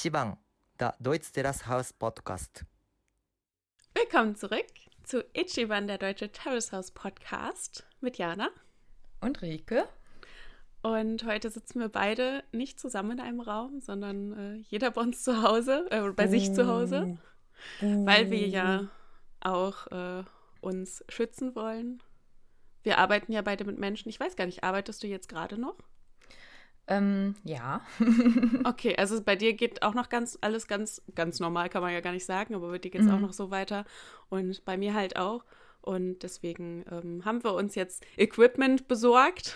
Ichiban, der Deutsch Terrace House Podcast. Willkommen zurück zu Ichiban, der Deutsche Terrace House Podcast mit Jana. Und Rike. Und heute sitzen wir beide nicht zusammen in einem Raum, sondern äh, jeder bei uns zu Hause, äh, bei sich zu Hause, weil wir ja auch äh, uns schützen wollen. Wir arbeiten ja beide mit Menschen. Ich weiß gar nicht, arbeitest du jetzt gerade noch? Ähm, ja. okay, also bei dir geht auch noch ganz alles ganz, ganz normal, kann man ja gar nicht sagen, aber bei dir geht es mhm. auch noch so weiter. Und bei mir halt auch. Und deswegen ähm, haben wir uns jetzt Equipment besorgt.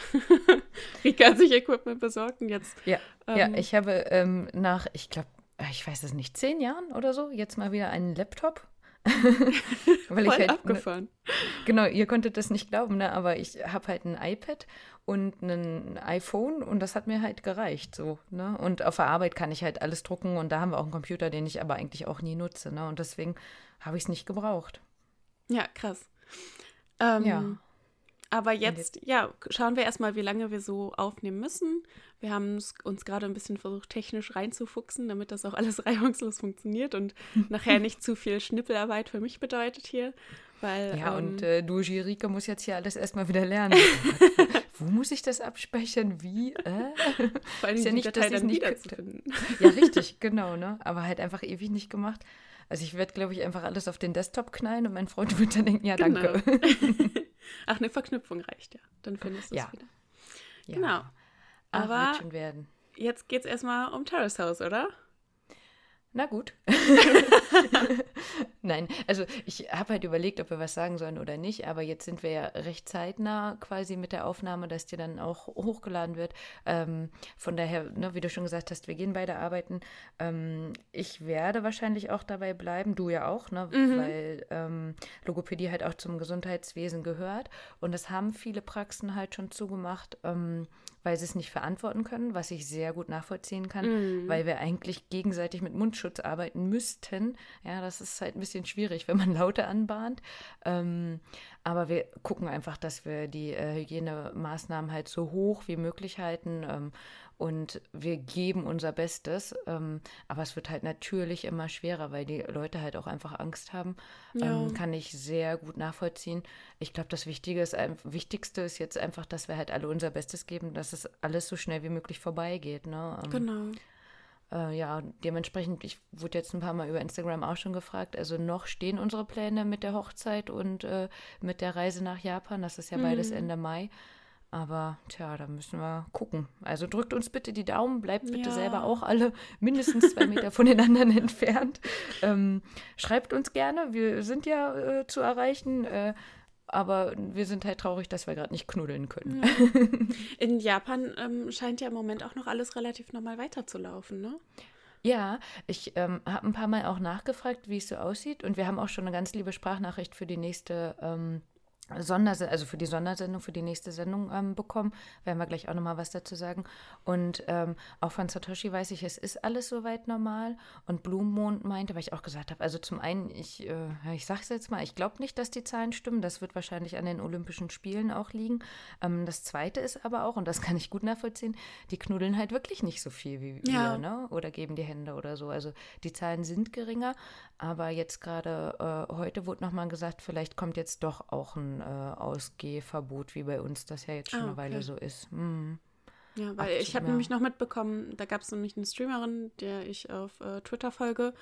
Rika hat sich Equipment besorgt und jetzt. Ja, ähm, ja ich habe ähm, nach, ich glaube, ich weiß es nicht, zehn Jahren oder so, jetzt mal wieder einen Laptop. Weil Voll ich halt, ne abgefahren. Ne, genau, ihr konntet das nicht glauben, ne? aber ich habe halt ein iPad und ein iPhone und das hat mir halt gereicht so. Ne? Und auf der Arbeit kann ich halt alles drucken und da haben wir auch einen Computer, den ich aber eigentlich auch nie nutze. Ne? Und deswegen habe ich es nicht gebraucht. Ja, krass. Ähm, ja. Aber jetzt, ja, schauen wir erstmal, wie lange wir so aufnehmen müssen. Wir haben uns gerade ein bisschen versucht, technisch reinzufuchsen, damit das auch alles reibungslos funktioniert und nachher nicht zu viel Schnippelarbeit für mich bedeutet hier. Weil, ja, ähm, und äh, du, Jirika, muss jetzt hier alles erstmal wieder lernen. Wo muss ich das abspeichern? Wie? Äh? Vor allem ist ja nicht, Datei dass dann nicht wiederzufinden. Ja, richtig, genau, ne? Aber halt einfach ewig nicht gemacht. Also ich werde, glaube ich, einfach alles auf den Desktop knallen und mein Freund wird dann denken, ja, genau. danke. Ach, eine Verknüpfung reicht ja. Dann findest du es ja. wieder. Ja. Genau. Aber Ach, schon werden. jetzt geht es erstmal um Terrace House, oder? Na gut. Nein, also ich habe halt überlegt, ob wir was sagen sollen oder nicht, aber jetzt sind wir ja recht zeitnah quasi mit der Aufnahme, dass die dann auch hochgeladen wird. Ähm, von daher, ne, wie du schon gesagt hast, wir gehen beide arbeiten. Ähm, ich werde wahrscheinlich auch dabei bleiben, du ja auch, ne, mhm. weil ähm, Logopädie halt auch zum Gesundheitswesen gehört und das haben viele Praxen halt schon zugemacht. Ähm, weil sie es nicht verantworten können, was ich sehr gut nachvollziehen kann, mm. weil wir eigentlich gegenseitig mit Mundschutz arbeiten müssten. Ja, das ist halt ein bisschen schwierig, wenn man Laute anbahnt. Ähm, aber wir gucken einfach, dass wir die äh, Hygienemaßnahmen halt so hoch wie möglich halten. Ähm, und wir geben unser Bestes. Ähm, aber es wird halt natürlich immer schwerer, weil die Leute halt auch einfach Angst haben. Ja. Ähm, kann ich sehr gut nachvollziehen. Ich glaube, das Wichtige ist, Wichtigste ist jetzt einfach, dass wir halt alle unser Bestes geben, dass es alles so schnell wie möglich vorbeigeht. Ne? Ähm, genau. Äh, ja, dementsprechend, ich wurde jetzt ein paar Mal über Instagram auch schon gefragt. Also noch stehen unsere Pläne mit der Hochzeit und äh, mit der Reise nach Japan. Das ist ja beides mhm. Ende Mai. Aber tja, da müssen wir gucken. Also drückt uns bitte die Daumen, bleibt bitte ja. selber auch alle mindestens zwei Meter von den anderen entfernt. Ähm, schreibt uns gerne, wir sind ja äh, zu erreichen. Äh, aber wir sind halt traurig, dass wir gerade nicht knuddeln können. Ja. In Japan ähm, scheint ja im Moment auch noch alles relativ normal weiterzulaufen, ne? Ja, ich ähm, habe ein paar Mal auch nachgefragt, wie es so aussieht. Und wir haben auch schon eine ganz liebe Sprachnachricht für die nächste ähm, Sondersendung, also für die Sondersendung, für die nächste Sendung ähm, bekommen. Werden wir gleich auch nochmal was dazu sagen. Und ähm, auch von Satoshi weiß ich, es ist alles soweit normal. Und Blumenmond meinte, weil ich auch gesagt habe, also zum einen, ich, äh, ich sage es jetzt mal, ich glaube nicht, dass die Zahlen stimmen. Das wird wahrscheinlich an den Olympischen Spielen auch liegen. Ähm, das Zweite ist aber auch, und das kann ich gut nachvollziehen, die knuddeln halt wirklich nicht so viel wie ja. wir, ne? Oder geben die Hände oder so. Also die Zahlen sind geringer, aber jetzt gerade äh, heute wurde nochmal gesagt, vielleicht kommt jetzt doch auch ein äh, Ausgehverbot, wie bei uns das ja jetzt schon ah, okay. eine Weile so ist. Mhm. Ja, weil Ach, ich habe nämlich noch mitbekommen, da gab es nämlich eine Streamerin, der ich auf äh, Twitter folge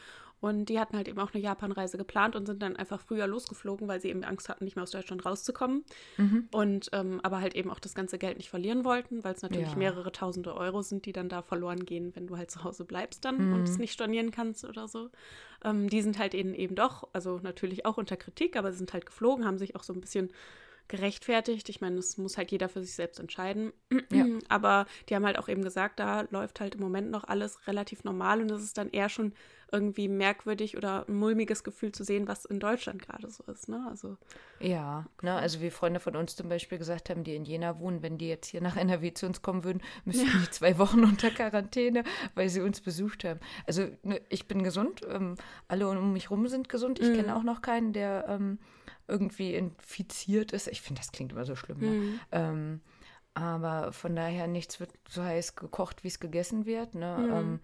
und die hatten halt eben auch eine Japanreise geplant und sind dann einfach früher losgeflogen, weil sie eben Angst hatten, nicht mehr aus Deutschland rauszukommen. Mhm. Und ähm, aber halt eben auch das ganze Geld nicht verlieren wollten, weil es natürlich ja. mehrere tausende Euro sind, die dann da verloren gehen, wenn du halt zu Hause bleibst dann mhm. und es nicht stornieren kannst oder so. Ähm, die sind halt eben eben doch, also natürlich auch unter Kritik, aber sie sind halt geflogen, haben sich auch so ein bisschen gerechtfertigt. Ich meine, das muss halt jeder für sich selbst entscheiden. Ja. Aber die haben halt auch eben gesagt, da läuft halt im Moment noch alles relativ normal und es ist dann eher schon irgendwie merkwürdig oder ein mulmiges Gefühl zu sehen, was in Deutschland gerade so ist. Ne? Also, ja, ne, also wie Freunde von uns zum Beispiel gesagt haben, die in Jena wohnen, wenn die jetzt hier nach NRW zu uns kommen würden, müssten ja. die zwei Wochen unter Quarantäne, weil sie uns besucht haben. Also ne, ich bin gesund, ähm, alle um mich rum sind gesund. Ich mhm. kenne auch noch keinen, der ähm, irgendwie infiziert ist. Ich finde, das klingt immer so schlimm. Ne? Mhm. Ähm, Aber von daher nichts wird so heiß gekocht, wie es gegessen wird. Ne? Mhm. Ähm,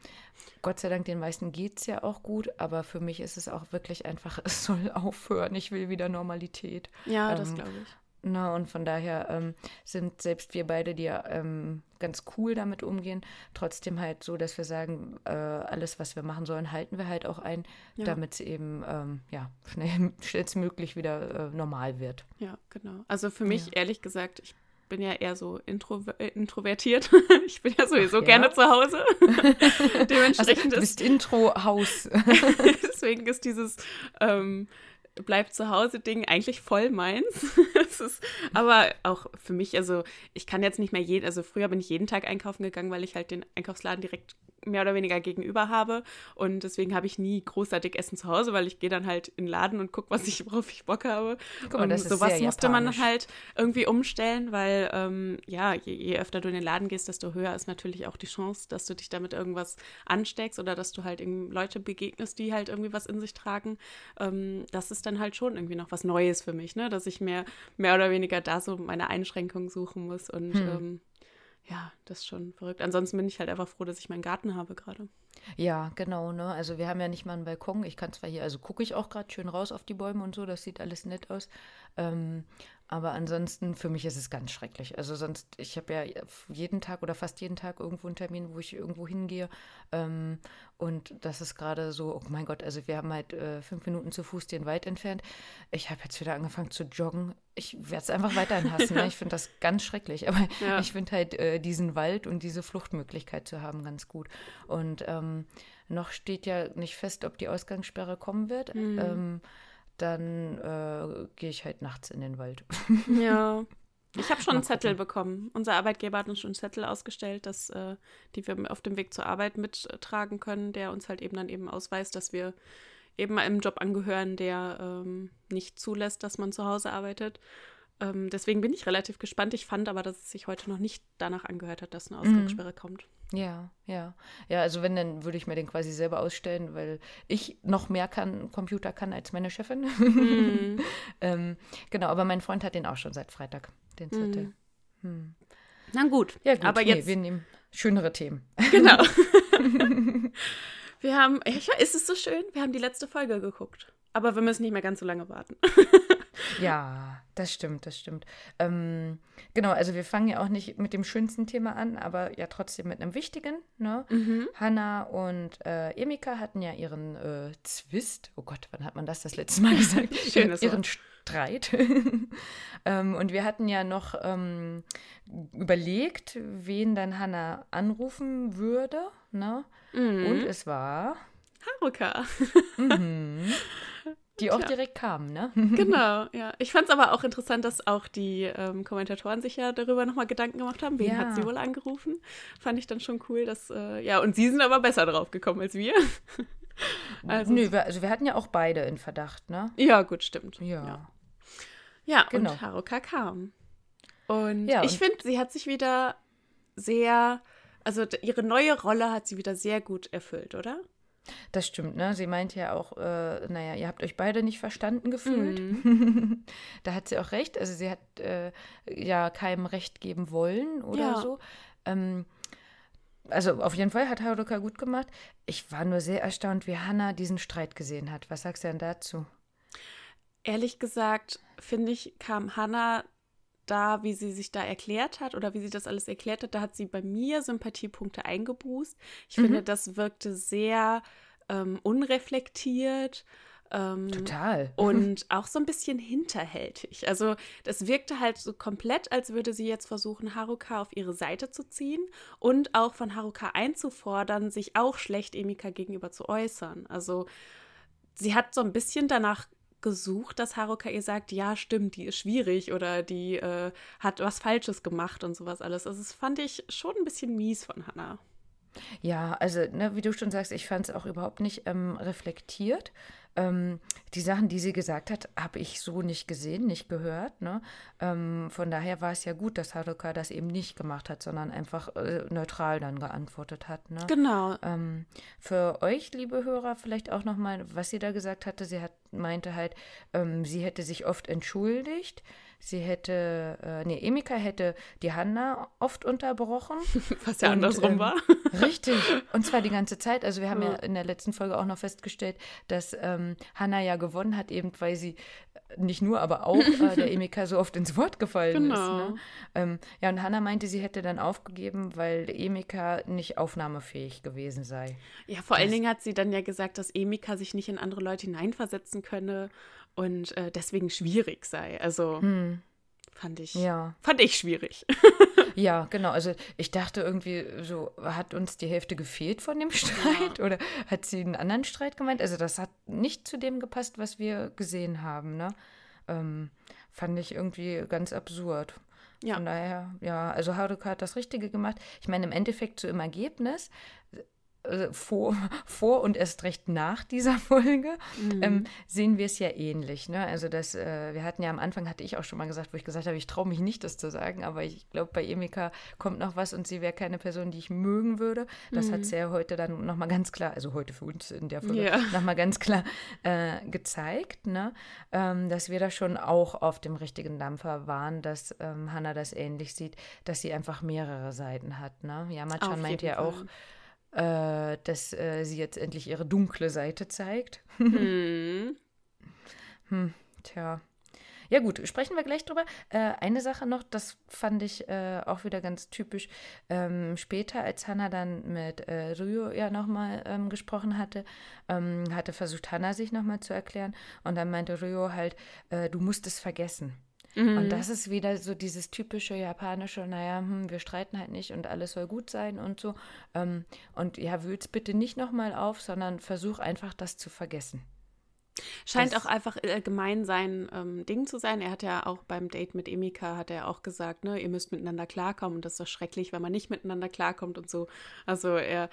Gott sei Dank, den meisten geht es ja auch gut, aber für mich ist es auch wirklich einfach, es soll aufhören. Ich will wieder Normalität. Ja, ähm, das glaube ich. Na, und von daher ähm, sind selbst wir beide, die ja ähm, ganz cool damit umgehen, trotzdem halt so, dass wir sagen, äh, alles, was wir machen sollen, halten wir halt auch ein, ja. damit es eben ähm, ja, schnell, schnellstmöglich wieder äh, normal wird. Ja, genau. Also für mich, ja. ehrlich gesagt, ich bin ja eher so intro äh, introvertiert. ich bin ja sowieso Ach, gerne ja? zu Hause. Dementsprechend also, du bist Intro-Haus. Deswegen ist dieses ähm, Bleib zu Hause Ding eigentlich voll meins. Ist, aber auch für mich, also ich kann jetzt nicht mehr jeden, also früher bin ich jeden Tag einkaufen gegangen, weil ich halt den Einkaufsladen direkt mehr oder weniger gegenüber habe. Und deswegen habe ich nie großartig Essen zu Hause, weil ich gehe dann halt in den Laden und gucke, was ich, worauf ich Bock habe. Mal, und sowas musste man halt irgendwie umstellen, weil ähm, ja, je, je, öfter du in den Laden gehst, desto höher ist natürlich auch die Chance, dass du dich damit irgendwas ansteckst oder dass du halt eben Leute begegnest, die halt irgendwie was in sich tragen. Ähm, das ist dann halt schon irgendwie noch was Neues für mich, ne? Dass ich mehr, mehr oder weniger da so meine Einschränkungen suchen muss und hm. ähm, ja, das ist schon verrückt. Ansonsten bin ich halt einfach froh, dass ich meinen Garten habe gerade. Ja, genau, ne? Also wir haben ja nicht mal einen Balkon. Ich kann zwar hier, also gucke ich auch gerade schön raus auf die Bäume und so, das sieht alles nett aus. Ähm, aber ansonsten, für mich ist es ganz schrecklich. Also sonst, ich habe ja jeden Tag oder fast jeden Tag irgendwo einen Termin, wo ich irgendwo hingehe. Ähm, und das ist gerade so, oh mein Gott, also wir haben halt äh, fünf Minuten zu Fuß den Wald entfernt. Ich habe jetzt wieder angefangen zu joggen. Ich werde es einfach weiterhin hassen. ne? Ich finde das ganz schrecklich. Aber ja. ich finde halt äh, diesen Wald und diese Fluchtmöglichkeit zu haben ganz gut. Und ähm, noch steht ja nicht fest, ob die Ausgangssperre kommen wird. Mhm. Ähm, dann äh, gehe ich halt nachts in den Wald. Ja. Ich habe schon einen Zettel bekommen. Unser Arbeitgeber hat uns schon einen Zettel ausgestellt, dass, äh, die wir auf dem Weg zur Arbeit mittragen können, der uns halt eben dann eben ausweist, dass wir eben einem Job angehören, der ähm, nicht zulässt, dass man zu Hause arbeitet. Ähm, deswegen bin ich relativ gespannt. Ich fand aber, dass es sich heute noch nicht danach angehört hat, dass eine mhm. Ausgangssperre mhm. kommt. Ja, ja. Ja, also wenn, dann würde ich mir den quasi selber ausstellen, weil ich noch mehr kann, Computer kann als meine Chefin. Mhm. ähm, genau, aber mein Freund hat den auch schon seit Freitag, den Zettel. Mhm. Hm. Na gut, ja, gut, aber nee, jetzt. Wir nehmen schönere Themen. Genau. wir haben, ist es so schön? Wir haben die letzte Folge geguckt. Aber wir müssen nicht mehr ganz so lange warten. Ja, das stimmt, das stimmt. Ähm, genau, also wir fangen ja auch nicht mit dem schönsten Thema an, aber ja trotzdem mit einem wichtigen. Ne? Mhm. Hanna und äh, Emika hatten ja ihren äh, Zwist. Oh Gott, wann hat man das das letzte Mal gesagt? Schönes ihren Wort. Streit. ähm, und wir hatten ja noch ähm, überlegt, wen dann Hanna anrufen würde. Ne? Mhm. Und es war Haruka. mhm. Die auch Tja. direkt kamen, ne? Genau, ja. Ich fand es aber auch interessant, dass auch die ähm, Kommentatoren sich ja darüber nochmal Gedanken gemacht haben. Wen ja. hat sie wohl angerufen? Fand ich dann schon cool, dass, äh, ja, und sie sind aber besser drauf gekommen als wir. also, Nö, wir, also wir hatten ja auch beide in Verdacht, ne? Ja, gut, stimmt. Ja. Ja, ja genau. und Haruka kam. Und ja, ich finde, sie hat sich wieder sehr, also ihre neue Rolle hat sie wieder sehr gut erfüllt, oder? Das stimmt, ne? Sie meinte ja auch, äh, naja, ihr habt euch beide nicht verstanden gefühlt. Mhm. da hat sie auch recht. Also sie hat äh, ja keinem Recht geben wollen oder ja. so. Ähm, also auf jeden Fall hat Haruka gut gemacht. Ich war nur sehr erstaunt, wie Hannah diesen Streit gesehen hat. Was sagst du denn dazu? Ehrlich gesagt, finde ich, kam Hannah da, wie sie sich da erklärt hat oder wie sie das alles erklärt hat, da hat sie bei mir Sympathiepunkte eingebußt. Ich mhm. finde, das wirkte sehr ähm, unreflektiert. Ähm, Total. Und auch so ein bisschen hinterhältig. Also das wirkte halt so komplett, als würde sie jetzt versuchen, Haruka auf ihre Seite zu ziehen und auch von Haruka einzufordern, sich auch schlecht Emika gegenüber zu äußern. Also sie hat so ein bisschen danach gesucht, dass Haruka ihr sagt, ja, stimmt, die ist schwierig oder die äh, hat was Falsches gemacht und sowas alles. Also das fand ich schon ein bisschen mies von Hannah. Ja, also, ne, wie du schon sagst, ich fand es auch überhaupt nicht ähm, reflektiert. Ähm, die Sachen, die sie gesagt hat, habe ich so nicht gesehen, nicht gehört. Ne? Ähm, von daher war es ja gut, dass Haruka das eben nicht gemacht hat, sondern einfach äh, neutral dann geantwortet hat. Ne? Genau. Ähm, für euch, liebe Hörer, vielleicht auch nochmal, was sie da gesagt hatte. Sie hat, meinte halt, ähm, sie hätte sich oft entschuldigt sie hätte, äh, nee, Emika hätte die Hanna oft unterbrochen. Was ja und, andersrum ähm, war. Richtig. Und zwar die ganze Zeit. Also wir haben ja, ja in der letzten Folge auch noch festgestellt, dass ähm, Hanna ja gewonnen hat, eben weil sie nicht nur, aber auch äh, der Emika so oft ins Wort gefallen genau. ist. Ne? Ähm, ja, und Hannah meinte, sie hätte dann aufgegeben, weil Emika nicht aufnahmefähig gewesen sei. Ja, vor das, allen Dingen hat sie dann ja gesagt, dass Emika sich nicht in andere Leute hineinversetzen könne und äh, deswegen schwierig sei. Also hm. fand ich, ja. fand ich schwierig. Ja, genau. Also ich dachte irgendwie, so hat uns die Hälfte gefehlt von dem Streit ja. oder hat sie einen anderen Streit gemeint? Also das hat nicht zu dem gepasst, was wir gesehen haben. Ne? Ähm, fand ich irgendwie ganz absurd. Ja. Von daher, ja, also Haruka hat das Richtige gemacht. Ich meine, im Endeffekt so im Ergebnis äh, vor, vor und erst recht nach dieser Folge mhm. ähm, sehen wir es ja ähnlich. Ne? Also das, äh, wir hatten ja am Anfang, hatte ich auch schon mal gesagt, wo ich gesagt habe, ich traue mich nicht, das zu sagen, aber ich glaube, bei Emika kommt noch was und sie wäre keine Person, die ich mögen würde. Das mhm. hat sie ja heute dann nochmal ganz klar, also heute für uns in der Folge, ja. nochmal ganz klar äh, gezeigt, ne? Ähm, dass wir da schon auch auf dem richtigen Dampfer waren, dass ähm, Hannah das ähnlich sieht, dass sie einfach mehrere Seiten hat. Ne? Ja, Machan meint ja auch, äh, dass äh, sie jetzt endlich ihre dunkle Seite zeigt. hm. hm, tja. Ja gut, sprechen wir gleich drüber. Äh, eine Sache noch, das fand ich äh, auch wieder ganz typisch. Ähm, später, als Hannah dann mit äh, Ryo ja nochmal ähm, gesprochen hatte, ähm, hatte versucht, Hannah sich nochmal zu erklären. Und dann meinte Ryo halt, äh, du musst es vergessen. Mhm. Und das ist wieder so dieses typische japanische, naja, hm, wir streiten halt nicht und alles soll gut sein und so. Ähm, und ja, wühl's bitte nicht nochmal auf, sondern versuch einfach das zu vergessen. Scheint das, auch einfach allgemein sein ähm, Ding zu sein. Er hat ja auch beim Date mit Emika, hat er auch gesagt, ne, ihr müsst miteinander klarkommen und das ist doch schrecklich, wenn man nicht miteinander klarkommt und so. Also er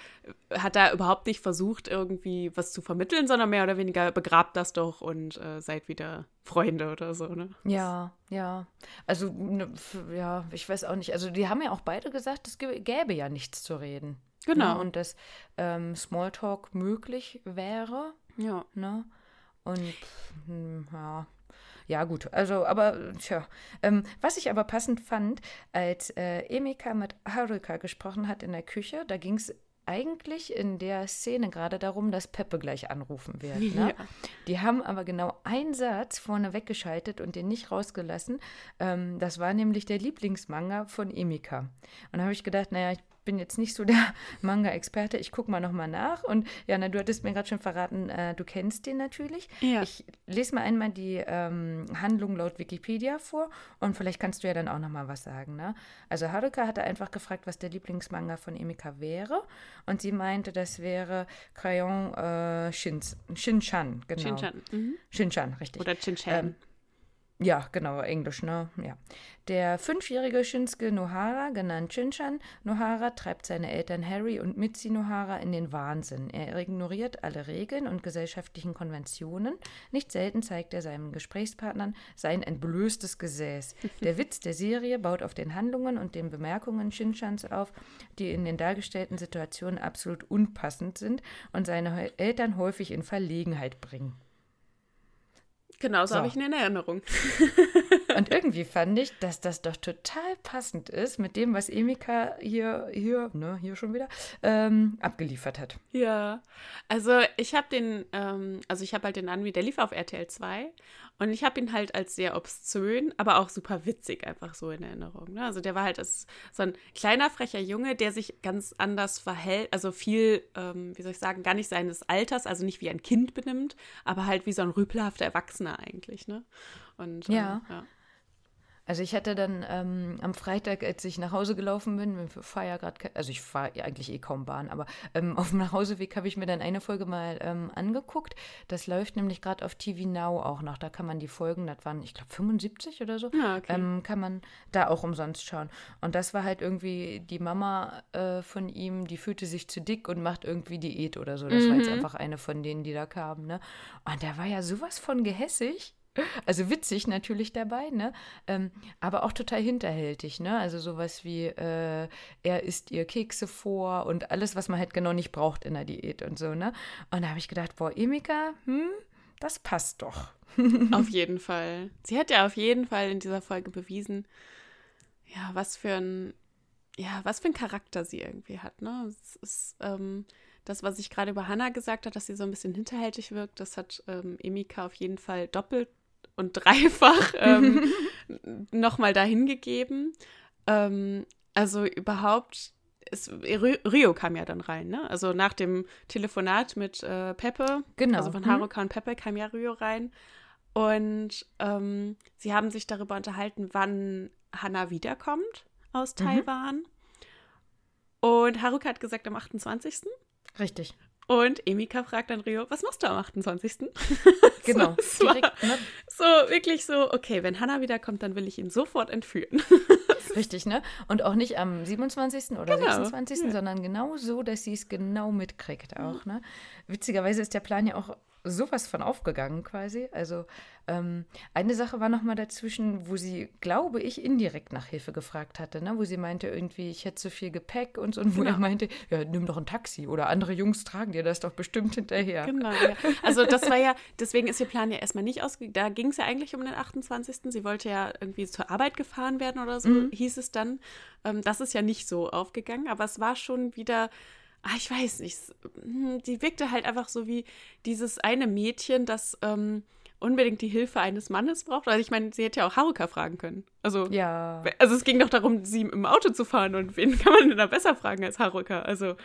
hat da überhaupt nicht versucht, irgendwie was zu vermitteln, sondern mehr oder weniger begrabt das doch und äh, seid wieder Freunde oder so, ne? Ja, ja. Also, ne, ja, ich weiß auch nicht. Also die haben ja auch beide gesagt, es gäbe ja nichts zu reden. Ne? Genau. Ne? Und dass ähm, Smalltalk möglich wäre. Ja. Ne? Und hm, ja. Ja, gut, also, aber, tja. Ähm, was ich aber passend fand, als äh, Emika mit Haruka gesprochen hat in der Küche, da ging es eigentlich in der Szene gerade darum, dass Peppe gleich anrufen wird. Ne? Ja. Die haben aber genau einen Satz vorne weggeschaltet und den nicht rausgelassen. Ähm, das war nämlich der Lieblingsmanga von Emika. Und da habe ich gedacht, naja, ich bin jetzt nicht so der Manga-Experte. Ich gucke mal nochmal nach. Und Jana, du hattest mir gerade schon verraten, äh, du kennst den natürlich. Ja. Ich lese mal einmal die ähm, Handlung laut Wikipedia vor und vielleicht kannst du ja dann auch nochmal was sagen. Ne? Also Haruka hatte einfach gefragt, was der Lieblingsmanga von Emika wäre. Und sie meinte, das wäre Crayon äh, Shins, Shinchan, genau. Shinchan. Mhm. Shinchan, richtig. Oder Shinchan. Ähm, ja, genau, Englisch, ne? Ja. Der fünfjährige Shinsuke Nohara, genannt Shinchan Nohara, treibt seine Eltern Harry und Mitzi Nohara in den Wahnsinn. Er ignoriert alle Regeln und gesellschaftlichen Konventionen. Nicht selten zeigt er seinen Gesprächspartnern sein entblößtes Gesäß. Der Witz der Serie baut auf den Handlungen und den Bemerkungen Shinchans auf, die in den dargestellten Situationen absolut unpassend sind und seine Eltern häufig in Verlegenheit bringen. Genau, so, habe ich ihn in Erinnerung. Und irgendwie fand ich, dass das doch total passend ist mit dem, was Emika hier, hier, ne, hier schon wieder, ähm, abgeliefert hat. Ja, also ich habe den, ähm, also ich habe halt den Anwi, der lief auf RTL 2 und ich habe ihn halt als sehr obszön, aber auch super witzig einfach so in Erinnerung. Ne? Also der war halt als so ein kleiner, frecher Junge, der sich ganz anders verhält, also viel, ähm, wie soll ich sagen, gar nicht seines Alters, also nicht wie ein Kind benimmt, aber halt wie so ein rüpelhafter Erwachsener eigentlich. Ne? Und, ja. Ähm, ja. Also ich hatte dann ähm, am Freitag, als ich nach Hause gelaufen bin, fahre ja gerade, also ich fahre ja eigentlich eh kaum Bahn, aber ähm, auf dem Nachhauseweg habe ich mir dann eine Folge mal ähm, angeguckt. Das läuft nämlich gerade auf TV Now auch noch. Da kann man die Folgen, das waren, ich glaube, 75 oder so, ja, okay. Ähm, kann man da auch umsonst schauen. Und das war halt irgendwie die Mama äh, von ihm, die fühlte sich zu dick und macht irgendwie Diät oder so. Das mhm. war jetzt mhm. einfach eine von denen, die da kamen. Ne? Und der war ja sowas von gehässig. Also witzig natürlich dabei, ne? Ähm, aber auch total hinterhältig, ne? Also sowas wie, äh, er isst ihr Kekse vor und alles, was man halt genau nicht braucht in der Diät und so, ne? Und da habe ich gedacht, boah, Emika, hm, das passt doch. auf jeden Fall. Sie hat ja auf jeden Fall in dieser Folge bewiesen, ja, was für ein, ja, was für ein Charakter sie irgendwie hat. Ne? Es ist ähm, das, was ich gerade über Hannah gesagt habe, dass sie so ein bisschen hinterhältig wirkt, das hat ähm, Emika auf jeden Fall doppelt und dreifach ähm, nochmal dahin gegeben. Ähm, also überhaupt, es, Rio kam ja dann rein, ne? Also nach dem Telefonat mit äh, Peppe, genau. also von mhm. Haruka und Peppe kam ja Rio rein. Und ähm, sie haben sich darüber unterhalten, wann Hannah wiederkommt aus mhm. Taiwan. Und Haruka hat gesagt am 28. Richtig. Und Emika fragt dann Rio, was machst du am 28.? Genau. so, direkt, ne? so wirklich so, okay, wenn Hannah wiederkommt, dann will ich ihn sofort entführen. Richtig, ne? Und auch nicht am 27. oder genau. 26., ja. sondern genau so, dass sie es genau mitkriegt auch, ne? Witzigerweise ist der Plan ja auch sowas von aufgegangen quasi. Also ähm, eine Sache war noch mal dazwischen, wo sie, glaube ich, indirekt nach Hilfe gefragt hatte, ne? wo sie meinte irgendwie, ich hätte so viel Gepäck und so, und wo genau. er meinte, ja, nimm doch ein Taxi oder andere Jungs tragen dir das doch bestimmt hinterher. Genau, ja. Also das war ja, deswegen ist ihr Plan ja erstmal nicht ausgegangen. Da ging es ja eigentlich um den 28. Sie wollte ja irgendwie zur Arbeit gefahren werden oder so, mhm. hieß es dann. Ähm, das ist ja nicht so aufgegangen, aber es war schon wieder ah, ich weiß nicht, hm, die wirkte halt einfach so wie dieses eine Mädchen, das ähm, unbedingt die Hilfe eines Mannes braucht. Also ich meine, sie hätte ja auch Haruka fragen können. Also, ja. also es ging doch darum, sie im Auto zu fahren und wen kann man denn da besser fragen als Haruka? Also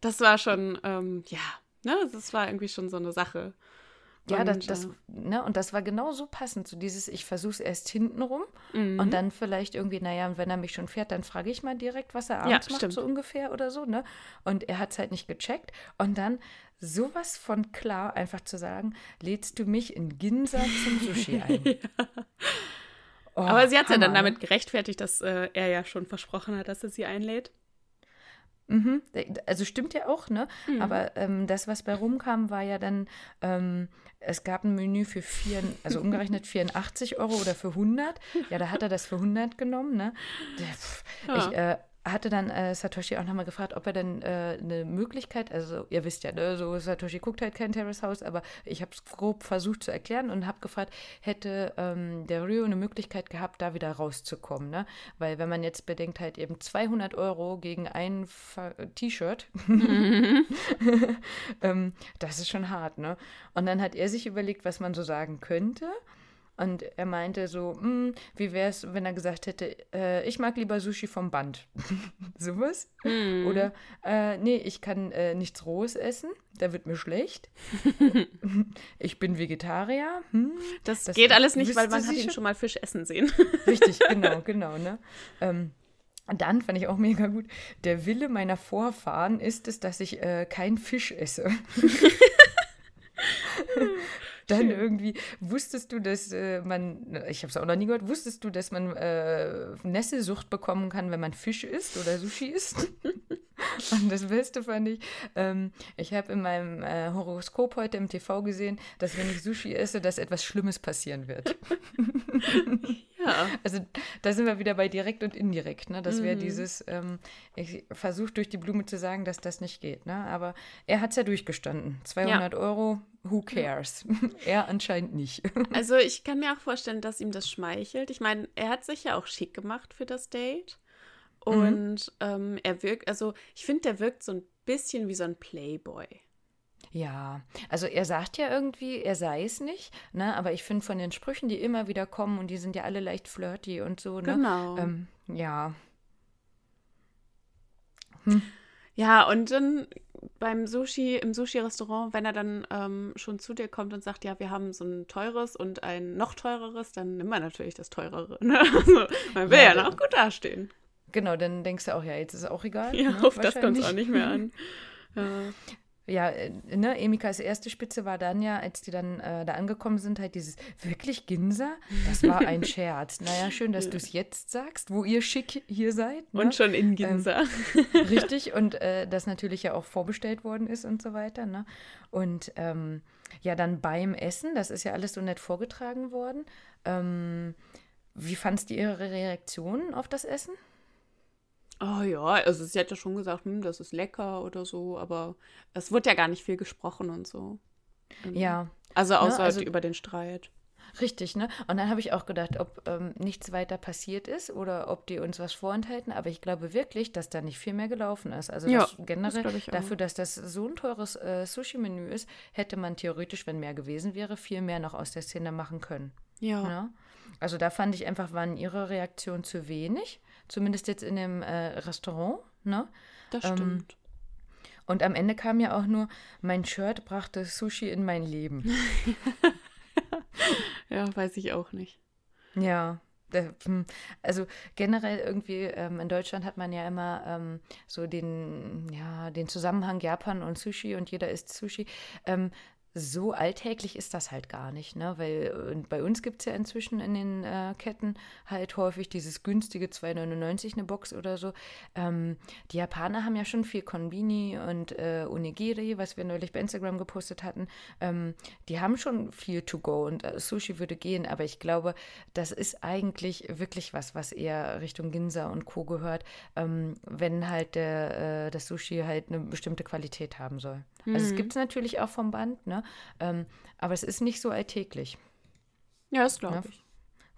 das war schon, ähm, ja, ne, das war irgendwie schon so eine Sache. Ja, das, das, ne, und das war genau so passend zu so dieses, ich versuche es erst hintenrum mhm. und dann vielleicht irgendwie, naja, wenn er mich schon fährt, dann frage ich mal direkt, was er abends ja, macht, so ungefähr oder so, ne? Und er hat es halt nicht gecheckt. Und dann sowas von klar, einfach zu sagen, lädst du mich in Ginza zum Sushi ein. ja. oh, Aber sie hat ja dann damit gerechtfertigt, dass äh, er ja schon versprochen hat, dass er sie einlädt. Mhm. Also stimmt ja auch, ne? Mhm. Aber ähm, das, was bei rumkam, war ja dann, ähm, es gab ein Menü für vier, also umgerechnet 84 Euro oder für 100. Ja, da hat er das für 100 genommen, ne? Ich, äh, hatte dann äh, Satoshi auch nochmal gefragt, ob er denn äh, eine Möglichkeit, also ihr wisst ja, ne, so Satoshi guckt halt kein Terrace House, aber ich habe es grob versucht zu erklären und habe gefragt, hätte ähm, der Rio eine Möglichkeit gehabt, da wieder rauszukommen, ne? Weil wenn man jetzt bedenkt, halt eben 200 Euro gegen ein T-Shirt, mhm. ähm, das ist schon hart, ne? Und dann hat er sich überlegt, was man so sagen könnte. Und er meinte so, hm, wie wäre es, wenn er gesagt hätte, äh, ich mag lieber Sushi vom Band. Sowas. Mm. Oder, äh, nee, ich kann äh, nichts Rohes essen, da wird mir schlecht. ich bin Vegetarier. Hm, das, das, geht alles nicht, weil man hat ihn schon mal Fisch essen sehen. Richtig, genau, genau. Ne? Ähm, dann fand ich auch mega gut. Der Wille meiner Vorfahren ist es, dass ich äh, kein Fisch esse. Dann irgendwie, wusstest du, dass äh, man, ich habe es auch noch nie gehört, wusstest du, dass man äh, Nesselsucht bekommen kann, wenn man Fisch isst oder Sushi isst? Und das Beste fand ich, ähm, ich habe in meinem äh, Horoskop heute im TV gesehen, dass wenn ich Sushi esse, dass etwas Schlimmes passieren wird. ja. Also da sind wir wieder bei direkt und indirekt. Ne? Das wäre mhm. dieses, ähm, ich versuche durch die Blume zu sagen, dass das nicht geht. Ne? Aber er hat es ja durchgestanden. 200 ja. Euro, who cares? er anscheinend nicht. also ich kann mir auch vorstellen, dass ihm das schmeichelt. Ich meine, er hat sich ja auch schick gemacht für das Date. Mhm. Und mhm. ähm, er wirkt, also ich finde, der wirkt so ein bisschen wie so ein Playboy. Ja, also er sagt ja irgendwie, er sei es nicht, ne? Aber ich finde von den Sprüchen, die immer wieder kommen und die sind ja alle leicht flirty und so, ne? Genau. Ähm, ja. Hm. Ja, und dann beim Sushi, im Sushi-Restaurant, wenn er dann ähm, schon zu dir kommt und sagt, ja, wir haben so ein teures und ein noch teureres, dann nimmt man natürlich das teurere. Ne? Also, man will ja, ja dann auch gut dastehen. Genau, dann denkst du auch, ja, jetzt ist es auch egal. Ja, ne? auf das kommt es auch nicht mehr an. Ja. Ja, äh, ne, Emikas erste Spitze war dann ja, als die dann äh, da angekommen sind, halt dieses wirklich Ginza? Das war ein Scherz. Naja, schön, dass du es jetzt sagst, wo ihr schick hier seid. Ne? Und schon in Ginza. Ähm, richtig, und äh, das natürlich ja auch vorbestellt worden ist und so weiter. Ne? Und ähm, ja, dann beim Essen, das ist ja alles so nett vorgetragen worden. Ähm, wie fandst du ihre Reaktion auf das Essen? Oh ja, also sie hat ja schon gesagt, hm, das ist lecker oder so, aber es wird ja gar nicht viel gesprochen und so. Ja. Also außer ne? also, über den Streit. Richtig, ne? Und dann habe ich auch gedacht, ob ähm, nichts weiter passiert ist oder ob die uns was vorenthalten. Aber ich glaube wirklich, dass da nicht viel mehr gelaufen ist. Also ja, generell das dafür, dass das so ein teures äh, Sushi-Menü ist, hätte man theoretisch, wenn mehr gewesen wäre, viel mehr noch aus der Szene machen können. Ja. Ne? Also da fand ich einfach, waren ihre Reaktionen zu wenig. Zumindest jetzt in dem äh, Restaurant, ne? Das ähm, stimmt. und am Ende kam ja auch nur, mein Shirt brachte Sushi in mein Leben. ja, weiß ich auch nicht. Ja, hm, also generell irgendwie ähm, in Deutschland hat man ja immer ähm, so den, ja, den Zusammenhang Japan und Sushi und jeder isst Sushi. Ähm, so alltäglich ist das halt gar nicht, ne? Weil äh, bei uns gibt es ja inzwischen in den äh, Ketten halt häufig dieses günstige 2,99 eine Box oder so. Ähm, die Japaner haben ja schon viel Konbini und äh, Onigiri, was wir neulich bei Instagram gepostet hatten. Ähm, die haben schon viel to go und äh, Sushi würde gehen, aber ich glaube, das ist eigentlich wirklich was, was eher Richtung Ginza und Co. gehört, ähm, wenn halt der, äh, das Sushi halt eine bestimmte Qualität haben soll. Mhm. Also es mhm. gibt es natürlich auch vom Band, ne? Ähm, aber es ist nicht so alltäglich. Ja, das glaube ich.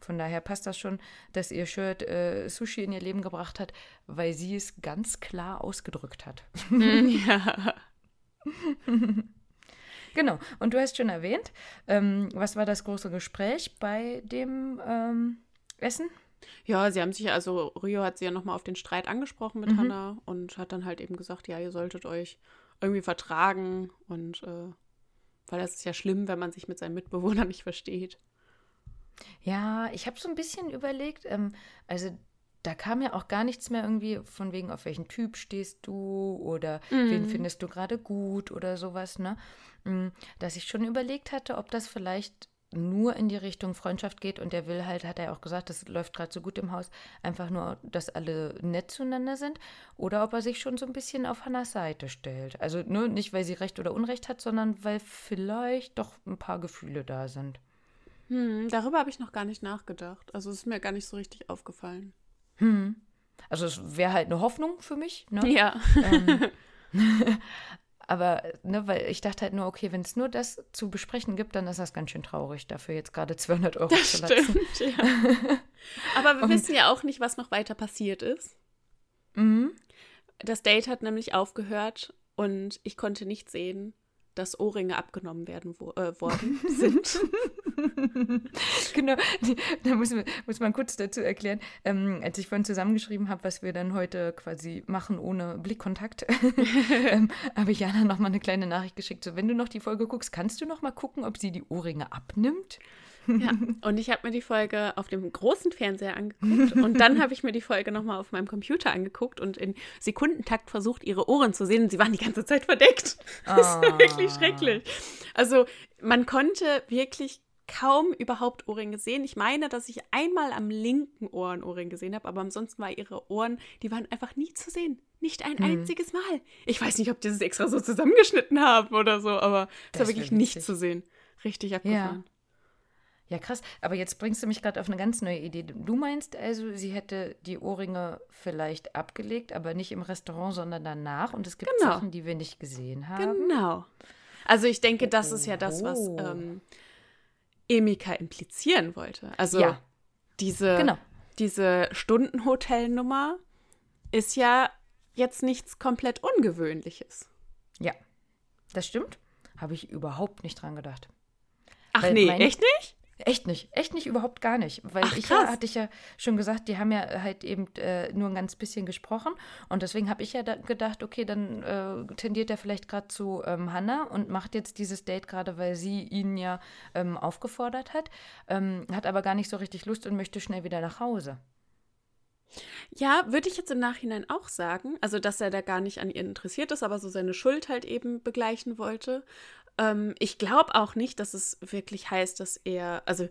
Von daher passt das schon, dass ihr Shirt äh, Sushi in ihr Leben gebracht hat, weil sie es ganz klar ausgedrückt hat. Mhm, ja. genau. Und du hast schon erwähnt, ähm, was war das große Gespräch bei dem ähm, Essen? Ja, sie haben sich, also Rio hat sie ja nochmal auf den Streit angesprochen mit mhm. Hannah und hat dann halt eben gesagt, ja, ihr solltet euch irgendwie vertragen und äh, weil das ist ja schlimm, wenn man sich mit seinen Mitbewohnern nicht versteht. Ja, ich habe so ein bisschen überlegt, ähm, also da kam ja auch gar nichts mehr irgendwie von wegen, auf welchen Typ stehst du oder mhm. wen findest du gerade gut oder sowas, ne? Mm, dass ich schon überlegt hatte, ob das vielleicht nur in die Richtung Freundschaft geht und der will halt, hat er auch gesagt, das läuft gerade so gut im Haus, einfach nur, dass alle nett zueinander sind oder ob er sich schon so ein bisschen auf Hannas Seite stellt. Also nur nicht, weil sie Recht oder Unrecht hat, sondern weil vielleicht doch ein paar Gefühle da sind. Hm, darüber habe ich noch gar nicht nachgedacht. Also es ist mir gar nicht so richtig aufgefallen. Hm. Also es wäre halt eine Hoffnung für mich. Ne? Ja. Ähm, Aber, ne, weil ich dachte halt nur, okay, wenn es nur das zu besprechen gibt, dann ist das ganz schön traurig, dafür jetzt gerade 200 Euro das zu lassen. Stimmt, ja. Aber wir Und, wissen ja auch nicht, was noch weiter passiert ist. Mhm. Das Date hat nämlich aufgehört und ich konnte nicht sehen, dass Ohrringe abgenommen werden wo, äh, worden sind. genau, da muss, muss man kurz dazu erklären, ähm, als ich vorhin zusammengeschrieben habe, was wir dann heute quasi machen ohne Blickkontakt, ähm, habe ich Jana nochmal eine kleine Nachricht geschickt, so wenn du noch die Folge guckst, kannst du noch mal gucken, ob sie die Ohrringe abnimmt? Ja, und ich habe mir die Folge auf dem großen Fernseher angeguckt und dann habe ich mir die Folge nochmal auf meinem Computer angeguckt und in Sekundentakt versucht, ihre Ohren zu sehen und sie waren die ganze Zeit verdeckt. Das war wirklich ah. schrecklich. Also man konnte wirklich kaum überhaupt Ohrringe sehen. Ich meine, dass ich einmal am linken Ohr ein Ohrring gesehen habe, aber ansonsten waren ihre Ohren, die waren einfach nie zu sehen. Nicht ein hm. einziges Mal. Ich weiß nicht, ob die das extra so zusammengeschnitten haben oder so, aber es war wirklich nicht zu sehen. Richtig abgefahren. Ja. Ja, krass. Aber jetzt bringst du mich gerade auf eine ganz neue Idee. Du meinst also, sie hätte die Ohrringe vielleicht abgelegt, aber nicht im Restaurant, sondern danach. Und es gibt genau. Sachen, die wir nicht gesehen haben. Genau. Also ich denke, das ist ja das, was oh. ähm, Emika implizieren wollte. Also ja. diese, genau. diese Stundenhotelnummer ist ja jetzt nichts komplett Ungewöhnliches. Ja, das stimmt. Habe ich überhaupt nicht dran gedacht. Ach Weil nee, echt nicht? Echt nicht, echt nicht, überhaupt gar nicht. Weil Ach, ich ja, hatte ich ja schon gesagt, die haben ja halt eben äh, nur ein ganz bisschen gesprochen. Und deswegen habe ich ja gedacht, okay, dann äh, tendiert er vielleicht gerade zu ähm, Hannah und macht jetzt dieses Date gerade, weil sie ihn ja ähm, aufgefordert hat, ähm, hat aber gar nicht so richtig Lust und möchte schnell wieder nach Hause. Ja, würde ich jetzt im Nachhinein auch sagen. Also, dass er da gar nicht an ihr interessiert ist, aber so seine Schuld halt eben begleichen wollte. Ähm, ich glaube auch nicht, dass es wirklich heißt, dass er, also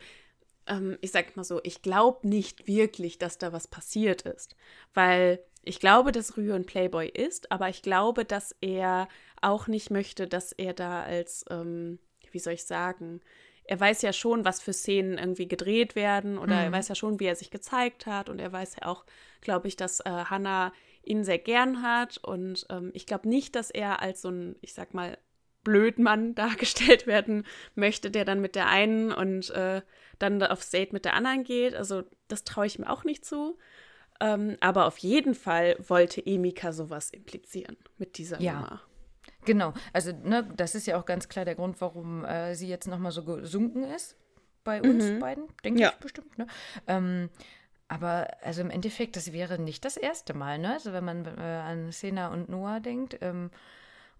ähm, ich sag mal so, ich glaube nicht wirklich, dass da was passiert ist, weil ich glaube, dass Rühe ein Playboy ist, aber ich glaube, dass er auch nicht möchte, dass er da als, ähm, wie soll ich sagen, er weiß ja schon, was für Szenen irgendwie gedreht werden oder mhm. er weiß ja schon, wie er sich gezeigt hat und er weiß ja auch, glaube ich, dass äh, Hannah ihn sehr gern hat und ähm, ich glaube nicht, dass er als so ein, ich sag mal, Blödmann dargestellt werden möchte, der dann mit der einen und äh, dann aufs Date mit der anderen geht. Also das traue ich mir auch nicht zu. Ähm, aber auf jeden Fall wollte Emika sowas implizieren mit dieser ja. Nummer. Genau, also ne, das ist ja auch ganz klar der Grund, warum äh, sie jetzt nochmal so gesunken ist bei uns mhm. beiden, denke ja. ich bestimmt. Ne? Ähm, aber also im Endeffekt, das wäre nicht das erste Mal, ne? Also wenn man äh, an Sena und Noah denkt, ähm,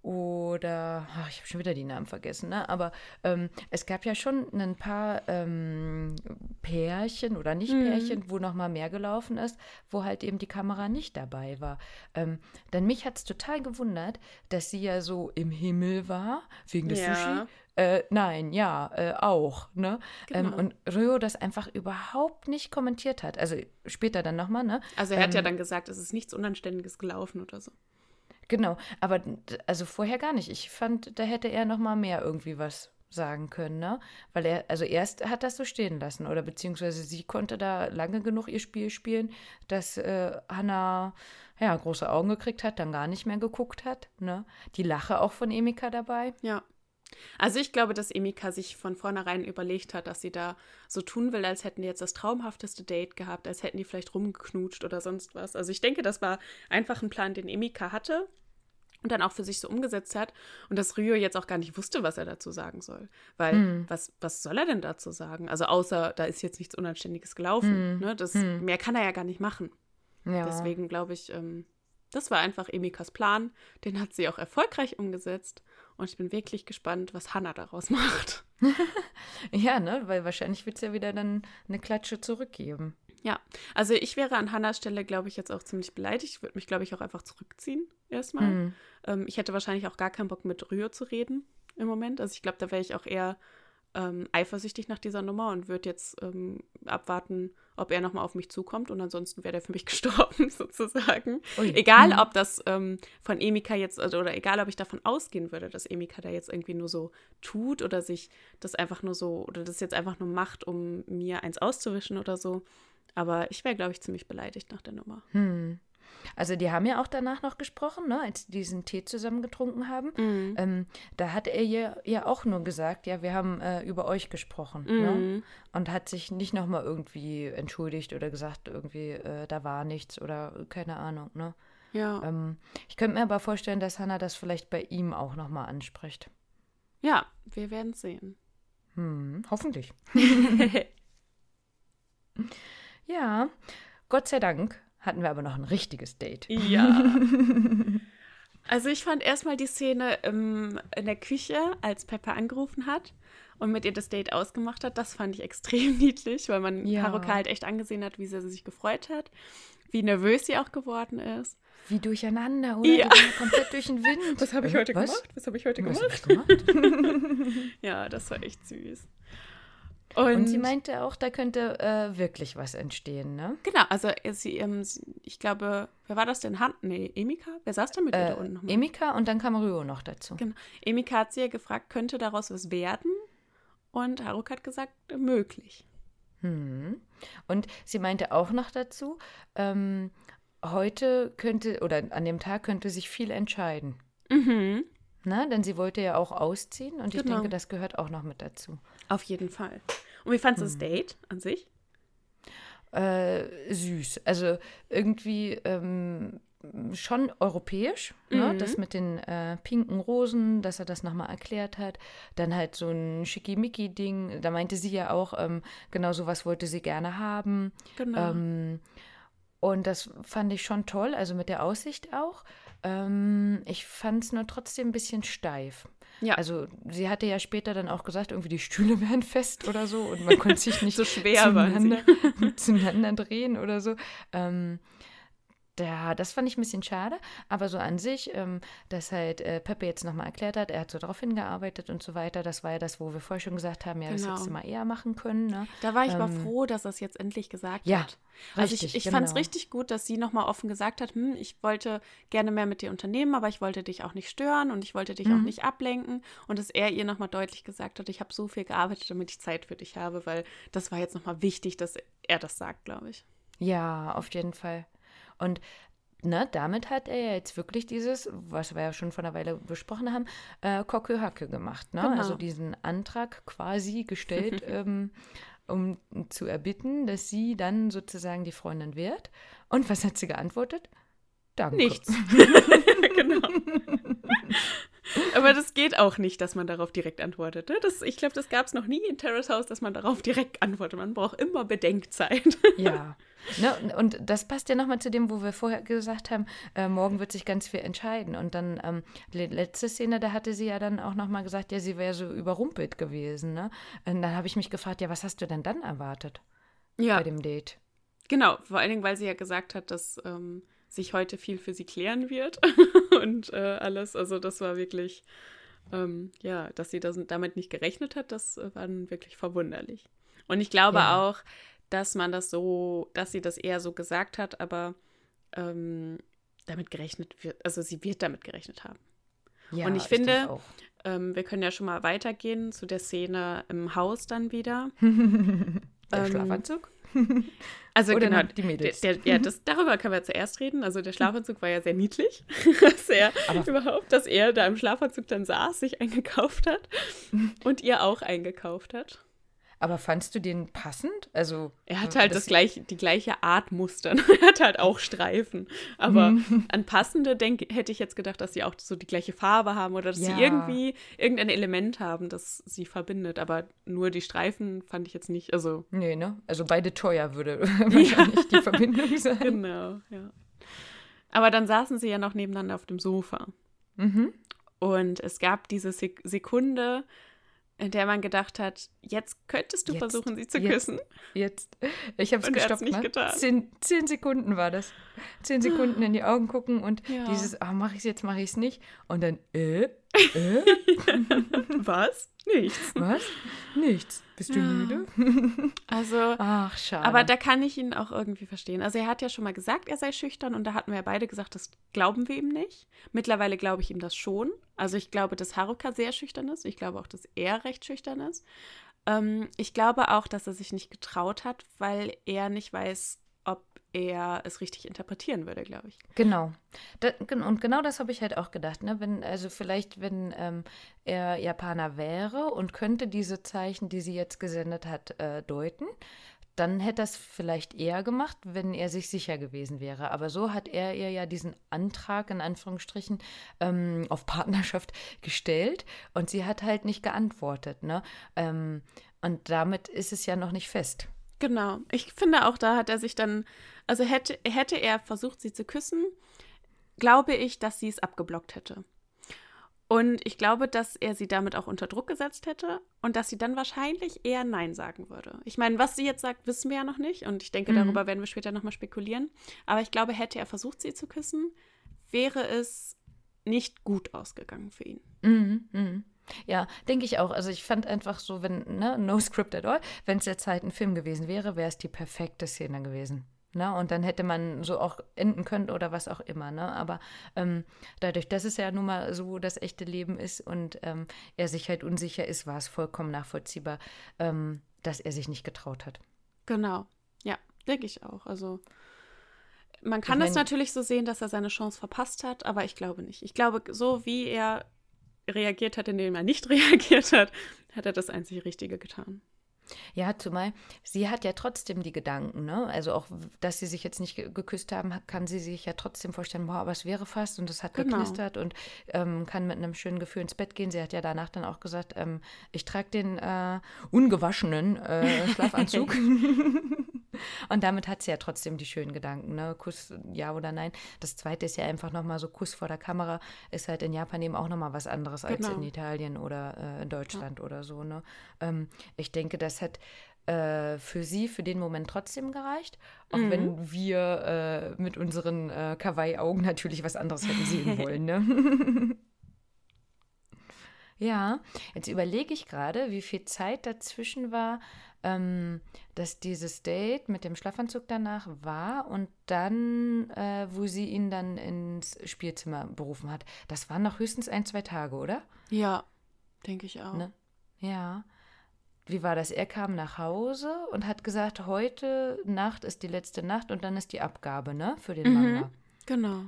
oder ach, ich habe schon wieder die Namen vergessen, ne? aber ähm, es gab ja schon ein paar ähm, Pärchen oder Nicht-Pärchen, mhm. wo noch mal mehr gelaufen ist, wo halt eben die Kamera nicht dabei war. Ähm, denn mich hat es total gewundert, dass sie ja so im Himmel war, wegen des ja. Sushi. Äh, nein, ja, äh, auch. Ne? Ähm, genau. und Ryo das einfach überhaupt nicht kommentiert hat. Also später dann nochmal, ne? Also er hat ja ähm, dann gesagt, es ist nichts Unanständiges gelaufen oder so. Genau, aber also vorher gar nicht. Ich fand, da hätte er noch mal mehr irgendwie was sagen können, ne? Weil er, also erst hat das so stehen lassen oder beziehungsweise sie konnte da lange genug ihr Spiel spielen, dass äh, Hannah ja große Augen gekriegt hat, dann gar nicht mehr geguckt hat, ne? Die Lache auch von Emika dabei. Ja. Also ich glaube, dass Emika sich von vornherein überlegt hat, dass sie da so tun will, als hätten die jetzt das traumhafteste Date gehabt, als hätten die vielleicht rumgeknutscht oder sonst was. Also ich denke, das war einfach ein Plan, den Emika hatte und dann auch für sich so umgesetzt hat und dass Ryo jetzt auch gar nicht wusste, was er dazu sagen soll. Weil hm. was, was soll er denn dazu sagen? Also außer, da ist jetzt nichts Unanständiges gelaufen. Hm. Ne? Das, hm. Mehr kann er ja gar nicht machen. Ja. Deswegen glaube ich, ähm, das war einfach Emikas Plan. Den hat sie auch erfolgreich umgesetzt. Und ich bin wirklich gespannt, was Hannah daraus macht. ja, ne? Weil wahrscheinlich wird es ja wieder dann eine Klatsche zurückgeben. Ja, also ich wäre an Hannas Stelle, glaube ich, jetzt auch ziemlich beleidigt. Ich würde mich, glaube ich, auch einfach zurückziehen erstmal. Mhm. Ähm, ich hätte wahrscheinlich auch gar keinen Bock mit Ryo zu reden im Moment. Also ich glaube, da wäre ich auch eher ähm, eifersüchtig nach dieser Nummer und würde jetzt ähm, abwarten, ob er nochmal auf mich zukommt. Und ansonsten wäre der für mich gestorben, sozusagen. Ui. Egal, mhm. ob das ähm, von Emika jetzt, also, oder egal, ob ich davon ausgehen würde, dass Emika da jetzt irgendwie nur so tut oder sich das einfach nur so, oder das jetzt einfach nur macht, um mir eins auszuwischen oder so. Aber ich wäre, glaube ich, ziemlich beleidigt nach der Nummer. Hm. Also die haben ja auch danach noch gesprochen, ne, als die diesen Tee zusammen getrunken haben. Mhm. Ähm, da hat er ja, ja auch nur gesagt, ja, wir haben äh, über euch gesprochen. Ne? Mhm. Ne? Und hat sich nicht nochmal irgendwie entschuldigt oder gesagt, irgendwie, äh, da war nichts oder keine Ahnung. Ne? Ja. Ähm, ich könnte mir aber vorstellen, dass Hannah das vielleicht bei ihm auch nochmal anspricht. Ja, wir werden sehen. Hm, hoffentlich. Ja, Gott sei Dank hatten wir aber noch ein richtiges Date. Ja. also ich fand erstmal die Szene im, in der Küche, als Pepper angerufen hat und mit ihr das Date ausgemacht hat, das fand ich extrem niedlich, weil man ja. Haruka halt echt angesehen hat, wie sehr sie sich gefreut hat, wie nervös sie auch geworden ist. Wie durcheinander, oder? Ja. komplett durch den Wind. Was habe ich heute Was? gemacht? Was habe ich heute Was gemacht? Ich gemacht? ja, das war echt süß. Und, und, sie meinte auch, da könnte äh, wirklich was entstehen, ne? Genau, also sie, ähm, ich glaube, wer war das denn? Han nee, Emika? Wer saß da mit äh, da unten nochmal? Emika und dann kam Ryo noch dazu. Genau. Emika hat sie ja gefragt, könnte daraus was werden? Und Haruk hat gesagt, möglich. Hm. Und sie meinte auch noch dazu, ähm, heute könnte, oder an dem Tag könnte sich viel entscheiden. Mhm. Na, denn sie wollte ja auch ausziehen und genau. ich denke, das gehört auch noch mit dazu. Auf jeden Fall. Und wie fandest du das Date an sich? Äh, süß. Also irgendwie ähm, schon europäisch, ne? mhm. ne? das mit den äh, pinken Rosen, dass er das nochmal erklärt hat. Dann halt so ein Schickimicki-Ding, da meinte sie ja auch, ähm, genau sowas wollte sie gerne haben. Genau. Ähm, und das fand ich schon toll, also mit der Aussicht auch. Ähm, ich fand es nur trotzdem ein bisschen steif. Ja. Also sie hatte ja später dann auch gesagt, irgendwie die Stühle wären fest oder so und man konnte sich nicht so schwer zueinander, zueinander drehen oder so. Ähm, ja, das fand ich ein bisschen schade, aber so an sich, ähm, dass halt äh, Peppe jetzt nochmal erklärt hat, er hat so darauf hingearbeitet und so weiter, das war ja das, wo wir vorher schon gesagt haben, ja, genau. das hättest du mal eher machen können. Ne? Da war ich ähm, aber froh, dass das jetzt endlich gesagt ja, hat. Also richtig, ich, ich genau. fand es richtig gut, dass sie nochmal offen gesagt hat, hm, ich wollte gerne mehr mit dir unternehmen, aber ich wollte dich auch nicht stören und ich wollte dich mhm. auch nicht ablenken und dass er ihr nochmal deutlich gesagt hat, ich habe so viel gearbeitet, damit ich Zeit für dich habe, weil das war jetzt nochmal wichtig, dass er das sagt, glaube ich. Ja, auf jeden Fall. Und na, damit hat er ja jetzt wirklich dieses, was wir ja schon vor einer Weile besprochen haben, äh, Hacke gemacht. Ne? Genau. Also diesen Antrag quasi gestellt, ähm, um zu erbitten, dass sie dann sozusagen die Freundin wird. Und was hat sie geantwortet? Danke. Nichts. genau. Aber das geht auch nicht, dass man darauf direkt antwortet. Ne? Das, ich glaube, das gab es noch nie in Terrace House, dass man darauf direkt antwortet. Man braucht immer Bedenkzeit. Ja. Ne, und das passt ja nochmal zu dem, wo wir vorher gesagt haben, äh, morgen wird sich ganz viel entscheiden. Und dann, ähm, die letzte Szene, da hatte sie ja dann auch nochmal gesagt, ja, sie wäre so überrumpelt gewesen. Ne? Und dann habe ich mich gefragt, ja, was hast du denn dann erwartet ja. bei dem Date? Genau, vor allen Dingen, weil sie ja gesagt hat, dass ähm, sich heute viel für sie klären wird und äh, alles. Also das war wirklich, ähm, ja, dass sie das, damit nicht gerechnet hat, das äh, war dann wirklich verwunderlich. Und ich glaube ja. auch, dass man das so, dass sie das eher so gesagt hat, aber ähm, damit gerechnet wird, also sie wird damit gerechnet haben. Ja, und ich finde, ähm, wir können ja schon mal weitergehen zu der Szene im Haus dann wieder. der ähm, Schlafanzug? Also Oder genau, die Mädels. Der, der, ja, das, darüber können wir zuerst reden. Also der Schlafanzug war ja sehr niedlich, dass er Aber überhaupt, dass er da im Schlafanzug dann saß, sich eingekauft hat und ihr auch eingekauft hat. Aber fandst du den passend? Also er hat halt das, das gleiche, die gleiche Art Mustern. er hat halt auch Streifen. Aber mhm. an passende denk, hätte ich jetzt gedacht, dass sie auch so die gleiche Farbe haben oder dass ja. sie irgendwie irgendein Element haben, das sie verbindet. Aber nur die Streifen fand ich jetzt nicht. Also nee, ne? Also beide teuer würde wahrscheinlich die Verbindung sein. Genau, ja. Aber dann saßen sie ja noch nebeneinander auf dem Sofa. Mhm. Und es gab diese Sekunde, in der man gedacht hat, jetzt könntest du jetzt, versuchen, sie zu jetzt, küssen. Jetzt. Ich habe es gestoppt. Nicht ne? getan. Zehn, zehn, Sekunden war das. Zehn Sekunden in die Augen gucken und ja. dieses, ah, mache ich es jetzt, mache ich es nicht. Und dann, äh, äh? Was? Nichts. Was? Nichts. Bist du ja. müde? Also, ach, schade. Aber da kann ich ihn auch irgendwie verstehen. Also, er hat ja schon mal gesagt, er sei schüchtern und da hatten wir ja beide gesagt, das glauben wir ihm nicht. Mittlerweile glaube ich ihm das schon. Also, ich glaube, dass Haruka sehr schüchtern ist. Ich glaube auch, dass er recht schüchtern ist. Ähm, ich glaube auch, dass er sich nicht getraut hat, weil er nicht weiß, er es richtig interpretieren würde, glaube ich. Genau. Da, und genau das habe ich halt auch gedacht. Ne? Wenn, also vielleicht, wenn ähm, er Japaner wäre und könnte diese Zeichen, die sie jetzt gesendet hat, äh, deuten, dann hätte er es vielleicht eher gemacht, wenn er sich sicher gewesen wäre. Aber so hat er ihr ja diesen Antrag in Anführungsstrichen ähm, auf Partnerschaft gestellt und sie hat halt nicht geantwortet. Ne? Ähm, und damit ist es ja noch nicht fest. Genau. Ich finde auch, da hat er sich dann, also hätte, hätte er versucht, sie zu küssen, glaube ich, dass sie es abgeblockt hätte. Und ich glaube, dass er sie damit auch unter Druck gesetzt hätte und dass sie dann wahrscheinlich eher Nein sagen würde. Ich meine, was sie jetzt sagt, wissen wir ja noch nicht. Und ich denke, mhm. darüber werden wir später nochmal spekulieren. Aber ich glaube, hätte er versucht, sie zu küssen, wäre es nicht gut ausgegangen für ihn. Mhm. Mhm. Ja, denke ich auch. Also ich fand einfach so, wenn, ne, no script at all, wenn es jetzt halt ein Film gewesen wäre, wäre es die perfekte Szene gewesen. Ne? Und dann hätte man so auch enden können oder was auch immer. Ne? Aber ähm, dadurch, dass es ja nun mal so das echte Leben ist und ähm, er sich halt unsicher ist, war es vollkommen nachvollziehbar, ähm, dass er sich nicht getraut hat. Genau, ja, denke ich auch. Also man kann es natürlich so sehen, dass er seine Chance verpasst hat, aber ich glaube nicht. Ich glaube, so wie er reagiert hat, indem er nicht reagiert hat, hat er das einzig Richtige getan. Ja, zumal sie hat ja trotzdem die Gedanken, ne? Also auch, dass sie sich jetzt nicht geküsst haben, kann sie sich ja trotzdem vorstellen, boah, aber es wäre fast und es hat genau. geknistert und ähm, kann mit einem schönen Gefühl ins Bett gehen. Sie hat ja danach dann auch gesagt, ähm, ich trage den äh, ungewaschenen äh, Schlafanzug. Und damit hat sie ja trotzdem die schönen Gedanken, ne? Kuss, ja oder nein. Das zweite ist ja einfach nochmal so Kuss vor der Kamera, ist halt in Japan eben auch nochmal was anderes genau. als in Italien oder äh, in Deutschland ja. oder so, ne? Ähm, ich denke, das hat äh, für sie für den Moment trotzdem gereicht, auch mhm. wenn wir äh, mit unseren äh, Kawaii-Augen natürlich was anderes hätten sehen wollen, ne? Ja, jetzt überlege ich gerade, wie viel Zeit dazwischen war, ähm, dass dieses Date mit dem Schlafanzug danach war und dann, äh, wo sie ihn dann ins Spielzimmer berufen hat. Das waren noch höchstens ein, zwei Tage, oder? Ja, denke ich auch. Ne? Ja. Wie war das? Er kam nach Hause und hat gesagt, heute Nacht ist die letzte Nacht und dann ist die Abgabe, ne, für den mhm. Manga. Genau.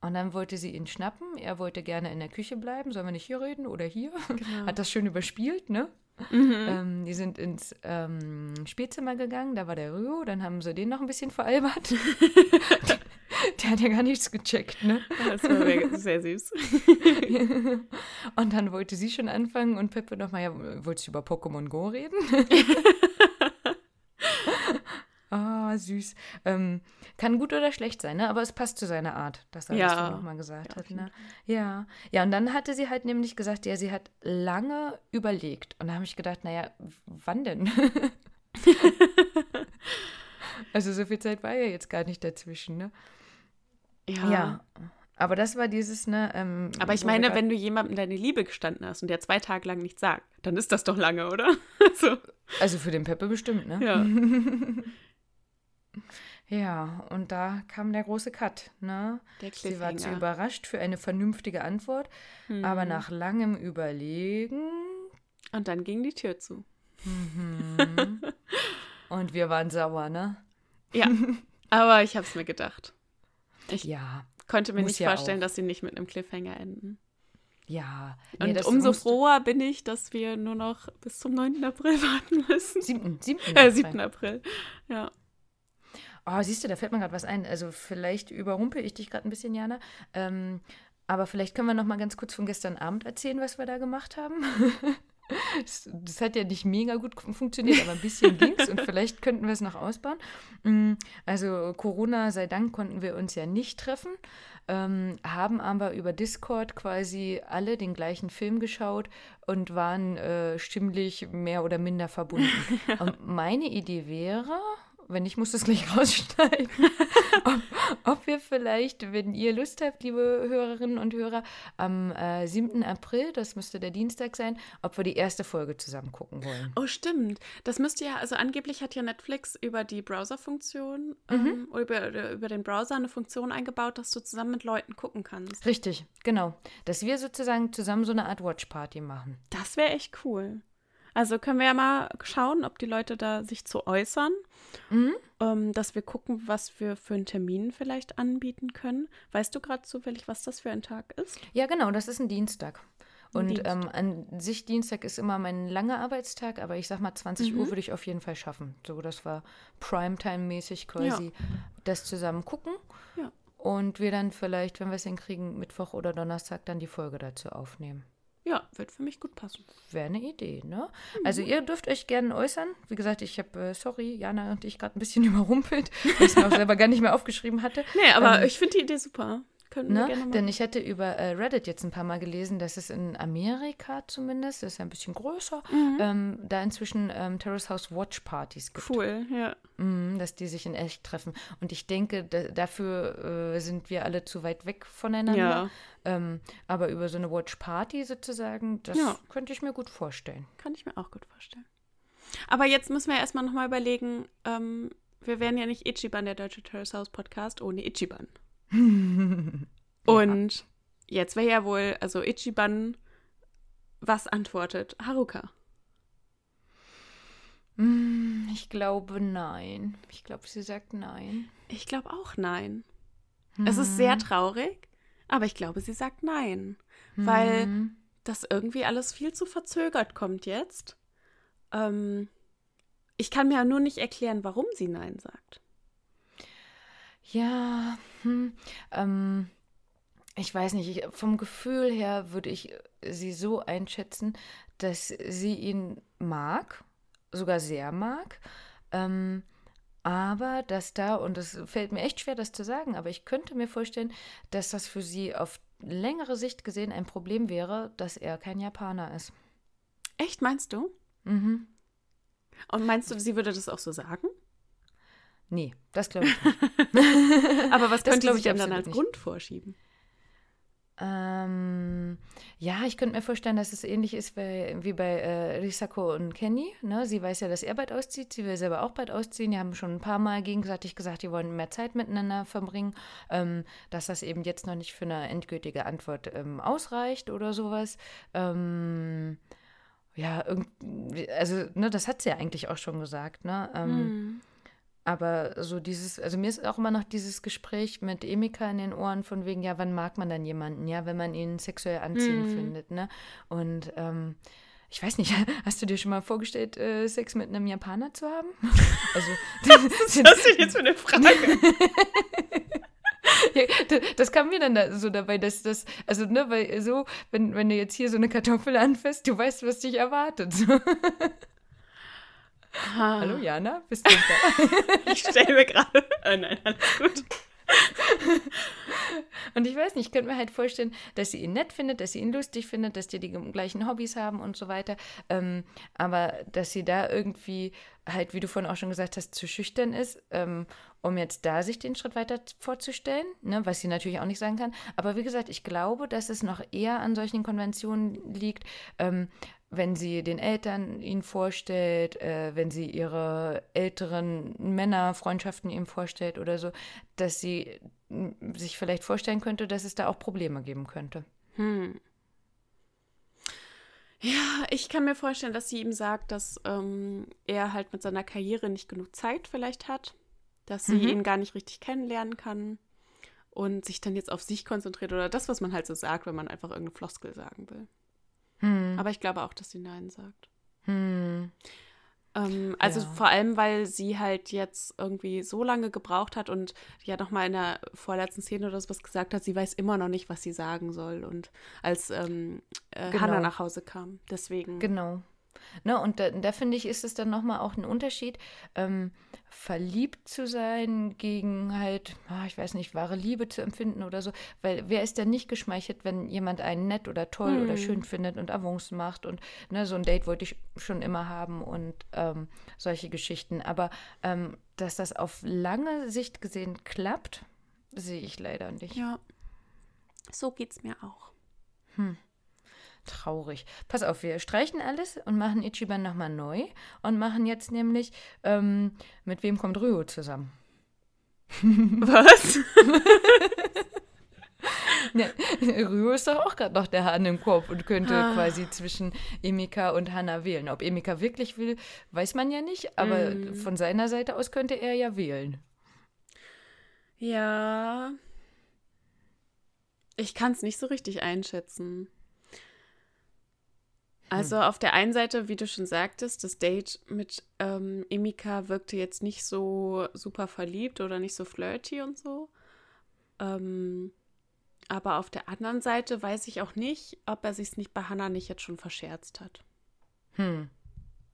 Und dann wollte sie ihn schnappen. Er wollte gerne in der Küche bleiben. Sollen wir nicht hier reden oder hier? Genau. Hat das schön überspielt, ne? Mhm. Ähm, die sind ins ähm, Spielzimmer gegangen, da war der Rio, dann haben sie den noch ein bisschen veralbert. der hat ja gar nichts gecheckt, ne? Das war sehr, sehr süß. und dann wollte sie schon anfangen und Peppe nochmal, ja, wolltest du über Pokémon Go reden? Ah, süß. Ähm, kann gut oder schlecht sein, ne? Aber es passt zu seiner Art, dass er ja. das nochmal gesagt ja, hat. Ne? Ja. Ja, und dann hatte sie halt nämlich gesagt, ja, sie hat lange überlegt. Und da habe ich gedacht, naja, wann denn? also so viel Zeit war ja jetzt gar nicht dazwischen, ne? Ja. ja. Aber das war dieses, ne? Ähm, Aber ich meine, wenn du jemandem deine Liebe gestanden hast und der zwei Tage lang nichts sagt, dann ist das doch lange, oder? so. Also für den Peppe bestimmt, ne? Ja. Ja, und da kam der große Cut. Ne? Sie war zu überrascht für eine vernünftige Antwort, mhm. aber nach langem Überlegen. Und dann ging die Tür zu. Mhm. und wir waren sauer, ne? Ja, aber ich habe es mir gedacht. Ich ja, konnte mir nicht ja vorstellen, auch. dass sie nicht mit einem Cliffhanger enden. Ja. Nee, und umso froher bin ich, dass wir nur noch bis zum 9. April warten müssen. 7. 7. Äh, 7. April. Ja. Oh, siehst du, da fällt mir gerade was ein. Also vielleicht überrumpel ich dich gerade ein bisschen, Jana. Ähm, aber vielleicht können wir noch mal ganz kurz von gestern Abend erzählen, was wir da gemacht haben. das, das, hat ja nicht mega gut funktioniert, aber ein bisschen ging es und vielleicht könnten wir es noch ausbauen. Mm, also Corona sei Dank konnten wir uns ja nicht treffen, ähm, haben aber über Discord quasi alle den gleichen Film geschaut und waren äh, stimmlich mehr oder minder verbunden. und meine Idee wäre, wenn nicht, muss das gleich rausschneiden, ob, ob, wir vielleicht, wenn ihr Lust habt, liebe Hörerinnen und Hörer, am äh, 7. April, das müsste der Dienstag sein, ob wir die erste Folge zusammen gucken wollen. Oh, stimmt. Das müsste ja, also angeblich hat ja Netflix über die Browser-Funktion ähm, mhm. oder über, über den Browser eine Funktion eingebaut, dass du zusammen mit Leuten gucken kannst. Richtig, genau. Dass wir sozusagen zusammen so eine Art Watch-Party machen. Das wäre echt cool. Also können wir ja mal schauen, ob die Leute da sich zu äußern, mhm. ähm, dass wir gucken, was wir für einen Termin vielleicht anbieten können. Weißt du gerade zufällig, was das für ein Tag ist? Ja, genau, das ist ein Dienstag. Und ähm, an sich Dienstag ist immer mein langer Arbeitstag, aber ich sag mal 20 mhm. Uhr würde ich auf jeden Fall schaffen. So, dass wir Primetime-mäßig quasi ja. das zusammen gucken. Ja. Und wir dann vielleicht, wenn wir es hinkriegen, Mittwoch oder Donnerstag dann die Folge dazu aufnehmen. Ja, wird für mich gut passen. Wäre eine Idee, ne? Mhm. Also ihr dürft euch gerne äußern. Wie gesagt, ich habe, äh, sorry, Jana und ich gerade ein bisschen überrumpelt, weil ich es mir auch selber gar nicht mehr aufgeschrieben hatte. Nee, aber ähm, ich finde die Idee super. Können ne? wir gerne machen. Denn ich hätte über äh, Reddit jetzt ein paar Mal gelesen, dass es in Amerika zumindest, das ist ja ein bisschen größer, mhm. ähm, da inzwischen ähm, Terrace House Watch Partys gibt. Cool, ja. Mhm, dass die sich in echt treffen. Und ich denke, da, dafür äh, sind wir alle zu weit weg voneinander. Ja. Ähm, aber über so eine Watch Party sozusagen, das ja. könnte ich mir gut vorstellen. Kann ich mir auch gut vorstellen. Aber jetzt müssen wir erstmal nochmal überlegen, ähm, wir wären ja nicht Ichiban, der Deutsche Terrace House Podcast, ohne Ichiban. Und jetzt wäre ja wohl, also Ichiban, was antwortet Haruka? Hm, ich glaube nein. Ich glaube, sie sagt nein. Ich glaube auch nein. Hm. Es ist sehr hm. traurig, aber ich glaube, sie sagt nein. Hm. Weil das irgendwie alles viel zu verzögert kommt jetzt. Ähm, ich kann mir ja nur nicht erklären, warum sie nein sagt. Ja, hm, ähm, ich weiß nicht, ich, vom Gefühl her würde ich sie so einschätzen, dass sie ihn mag, sogar sehr mag, ähm, aber dass da, und es fällt mir echt schwer, das zu sagen, aber ich könnte mir vorstellen, dass das für sie auf längere Sicht gesehen ein Problem wäre, dass er kein Japaner ist. Echt, meinst du? Mhm. Und meinst du, sie würde das auch so sagen? Nee, das glaube ich nicht. Aber was könnte ich dann als nicht. Grund vorschieben? Ähm, ja, ich könnte mir vorstellen, dass es ähnlich ist bei, wie bei äh, Risako und Kenny. Ne? Sie weiß ja, dass er bald auszieht. Sie will selber auch bald ausziehen. Die haben schon ein paar Mal gegenseitig gesagt, die wollen mehr Zeit miteinander verbringen. Ähm, dass das eben jetzt noch nicht für eine endgültige Antwort ähm, ausreicht oder sowas. Ähm, ja, also, ne, das hat sie ja eigentlich auch schon gesagt. Ne? Mhm aber so dieses, also mir ist auch immer noch dieses Gespräch mit Emika in den Ohren von wegen, ja, wann mag man dann jemanden, ja, wenn man ihn sexuell anziehend mhm. findet, ne? Und ähm, ich weiß nicht, hast du dir schon mal vorgestellt, äh, Sex mit einem Japaner zu haben? Also, das, das ist jetzt für eine Frage. ja, das, kam mir dann da so dabei, dass das, also, ne, weil so, wenn, wenn du jetzt hier so eine Kartoffel anfasst, du weißt, was dich erwartet. Ah. Hallo Jana, bist du da? ich stelle mir gerade. Oh nein, alles gut. und ich weiß nicht, ich könnte mir halt vorstellen, dass sie ihn nett findet, dass sie ihn lustig findet, dass die die gleichen Hobbys haben und so weiter. Ähm, aber dass sie da irgendwie halt, wie du vorhin auch schon gesagt hast, zu schüchtern ist, ähm, um jetzt da sich den Schritt weiter vorzustellen, ne, was sie natürlich auch nicht sagen kann. Aber wie gesagt, ich glaube, dass es noch eher an solchen Konventionen liegt, ähm, wenn sie den Eltern ihn vorstellt, äh, wenn sie ihre älteren Männerfreundschaften ihm vorstellt oder so, dass sie sich vielleicht vorstellen könnte, dass es da auch Probleme geben könnte. Hm. Ja, ich kann mir vorstellen, dass sie ihm sagt, dass ähm, er halt mit seiner Karriere nicht genug Zeit vielleicht hat, dass sie mhm. ihn gar nicht richtig kennenlernen kann und sich dann jetzt auf sich konzentriert oder das, was man halt so sagt, wenn man einfach irgendeine Floskel sagen will. Hm. Aber ich glaube auch, dass sie Nein sagt. Hm. Ähm, also ja. vor allem, weil sie halt jetzt irgendwie so lange gebraucht hat und ja nochmal in der vorletzten Szene oder sowas gesagt hat, sie weiß immer noch nicht, was sie sagen soll. Und als ähm, äh, genau. Hannah nach Hause kam. Deswegen. Genau. Ne, und da, da finde ich, ist es dann nochmal auch ein Unterschied, ähm, verliebt zu sein gegen halt, oh, ich weiß nicht, wahre Liebe zu empfinden oder so. Weil wer ist denn nicht geschmeichelt, wenn jemand einen nett oder toll hm. oder schön findet und Avancen macht und ne, so ein Date wollte ich schon immer haben und ähm, solche Geschichten. Aber ähm, dass das auf lange Sicht gesehen klappt, sehe ich leider nicht. Ja, so geht es mir auch. Hm. Traurig. Pass auf, wir streichen alles und machen Ichiban nochmal neu und machen jetzt nämlich, ähm, mit wem kommt Ryo zusammen? Was? ja, Ryo ist doch auch gerade noch der Hahn im Kopf und könnte ah. quasi zwischen Emika und Hannah wählen. Ob Emika wirklich will, weiß man ja nicht, aber mm. von seiner Seite aus könnte er ja wählen. Ja. Ich kann es nicht so richtig einschätzen. Also auf der einen Seite, wie du schon sagtest, das Date mit ähm, Emika wirkte jetzt nicht so super verliebt oder nicht so flirty und so. Ähm, aber auf der anderen Seite weiß ich auch nicht, ob er sich nicht bei Hannah nicht jetzt schon verscherzt hat. Hm.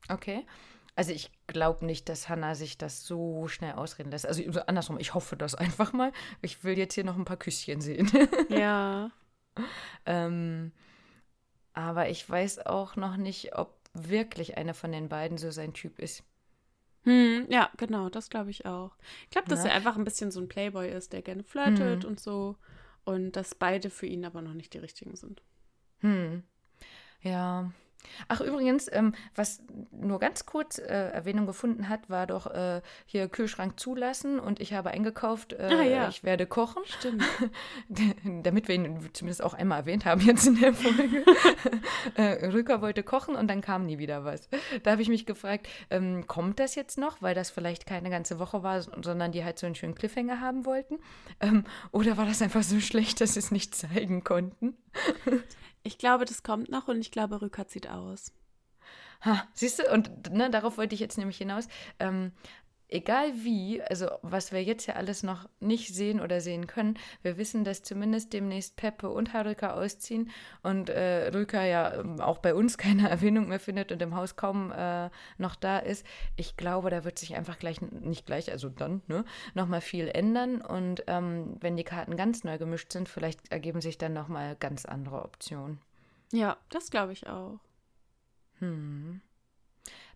Okay. Also ich glaube nicht, dass Hannah sich das so schnell ausreden lässt. Also andersrum, ich hoffe das einfach mal. Ich will jetzt hier noch ein paar Küsschen sehen. Ja. ähm, aber ich weiß auch noch nicht, ob wirklich einer von den beiden so sein Typ ist. Hm, ja, genau, das glaube ich auch. Ich glaube, dass ja. er einfach ein bisschen so ein Playboy ist, der gerne flirtet hm. und so. Und dass beide für ihn aber noch nicht die richtigen sind. Hm. Ja, Ach, übrigens, ähm, was nur ganz kurz äh, Erwähnung gefunden hat, war doch äh, hier Kühlschrank zulassen und ich habe eingekauft, äh, ah, ja. ich werde kochen. Stimmt. Damit wir ihn zumindest auch einmal erwähnt haben jetzt in der Folge. äh, Rücker wollte kochen und dann kam nie wieder was. Da habe ich mich gefragt, ähm, kommt das jetzt noch, weil das vielleicht keine ganze Woche war, sondern die halt so einen schönen Cliffhanger haben wollten? Ähm, oder war das einfach so schlecht, dass sie es nicht zeigen konnten? Ich glaube, das kommt noch und ich glaube, Rückert sieht aus. Ha, siehst du, und ne, darauf wollte ich jetzt nämlich hinaus. Ähm, egal wie, also was wir jetzt ja alles noch nicht sehen oder sehen können, wir wissen, dass zumindest demnächst Peppe und Haruka ausziehen und äh, Rüka ja ähm, auch bei uns keine Erwähnung mehr findet und im Haus kaum äh, noch da ist. Ich glaube, da wird sich einfach gleich, nicht gleich, also dann, ne, nochmal viel ändern und ähm, wenn die Karten ganz neu gemischt sind, vielleicht ergeben sich dann nochmal ganz andere Optionen. Ja, das glaube ich auch. Hm.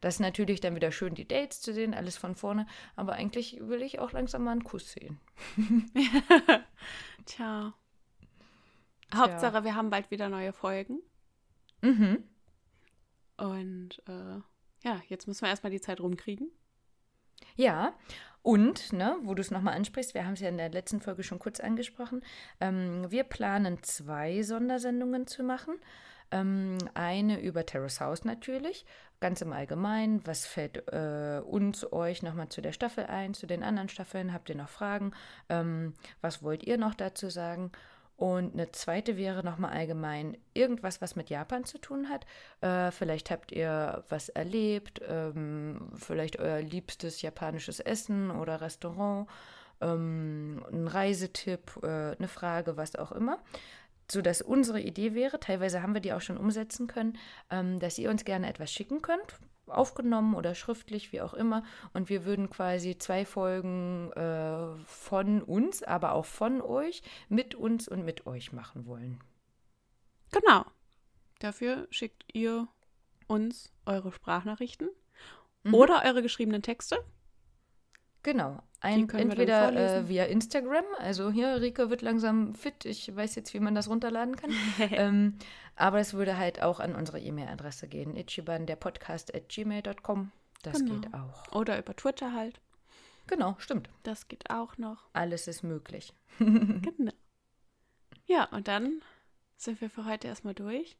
Das ist natürlich dann wieder schön, die Dates zu sehen, alles von vorne. Aber eigentlich will ich auch langsam mal einen Kuss sehen. Tja. Hauptsache, wir haben bald wieder neue Folgen. Mhm. Und äh, ja, jetzt müssen wir erstmal die Zeit rumkriegen. Ja, Und, ne, wo du es nochmal ansprichst, wir haben es ja in der letzten Folge schon kurz angesprochen, ähm, wir planen zwei Sondersendungen zu machen. Ähm, eine über Terrace House natürlich, ganz im Allgemeinen. Was fällt äh, uns, euch nochmal zu der Staffel ein, zu den anderen Staffeln? Habt ihr noch Fragen? Ähm, was wollt ihr noch dazu sagen? Und eine zweite wäre nochmal allgemein irgendwas, was mit Japan zu tun hat. Äh, vielleicht habt ihr was erlebt, ähm, vielleicht euer liebstes japanisches Essen oder Restaurant, ähm, ein Reisetipp, äh, eine Frage, was auch immer sodass unsere Idee wäre, teilweise haben wir die auch schon umsetzen können, ähm, dass ihr uns gerne etwas schicken könnt, aufgenommen oder schriftlich, wie auch immer. Und wir würden quasi zwei Folgen äh, von uns, aber auch von euch, mit uns und mit euch machen wollen. Genau. Dafür schickt ihr uns eure Sprachnachrichten mhm. oder eure geschriebenen Texte. Genau. Ein, entweder äh, via Instagram, also hier, Rike wird langsam fit, ich weiß jetzt, wie man das runterladen kann. ähm, aber es würde halt auch an unsere E-Mail-Adresse gehen, ichiban, der Podcast at gmail.com. Das genau. geht auch. Oder über Twitter halt. Genau, stimmt. Das geht auch noch. Alles ist möglich. genau. Ja, und dann sind wir für heute erstmal durch.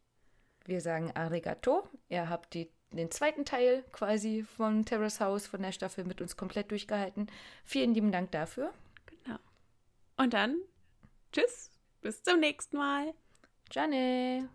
Wir sagen Arigato. Ihr habt die den zweiten Teil quasi von Terrace House, von der Staffel mit uns komplett durchgehalten. Vielen lieben Dank dafür. Genau. Und dann, tschüss, bis zum nächsten Mal. Ciao.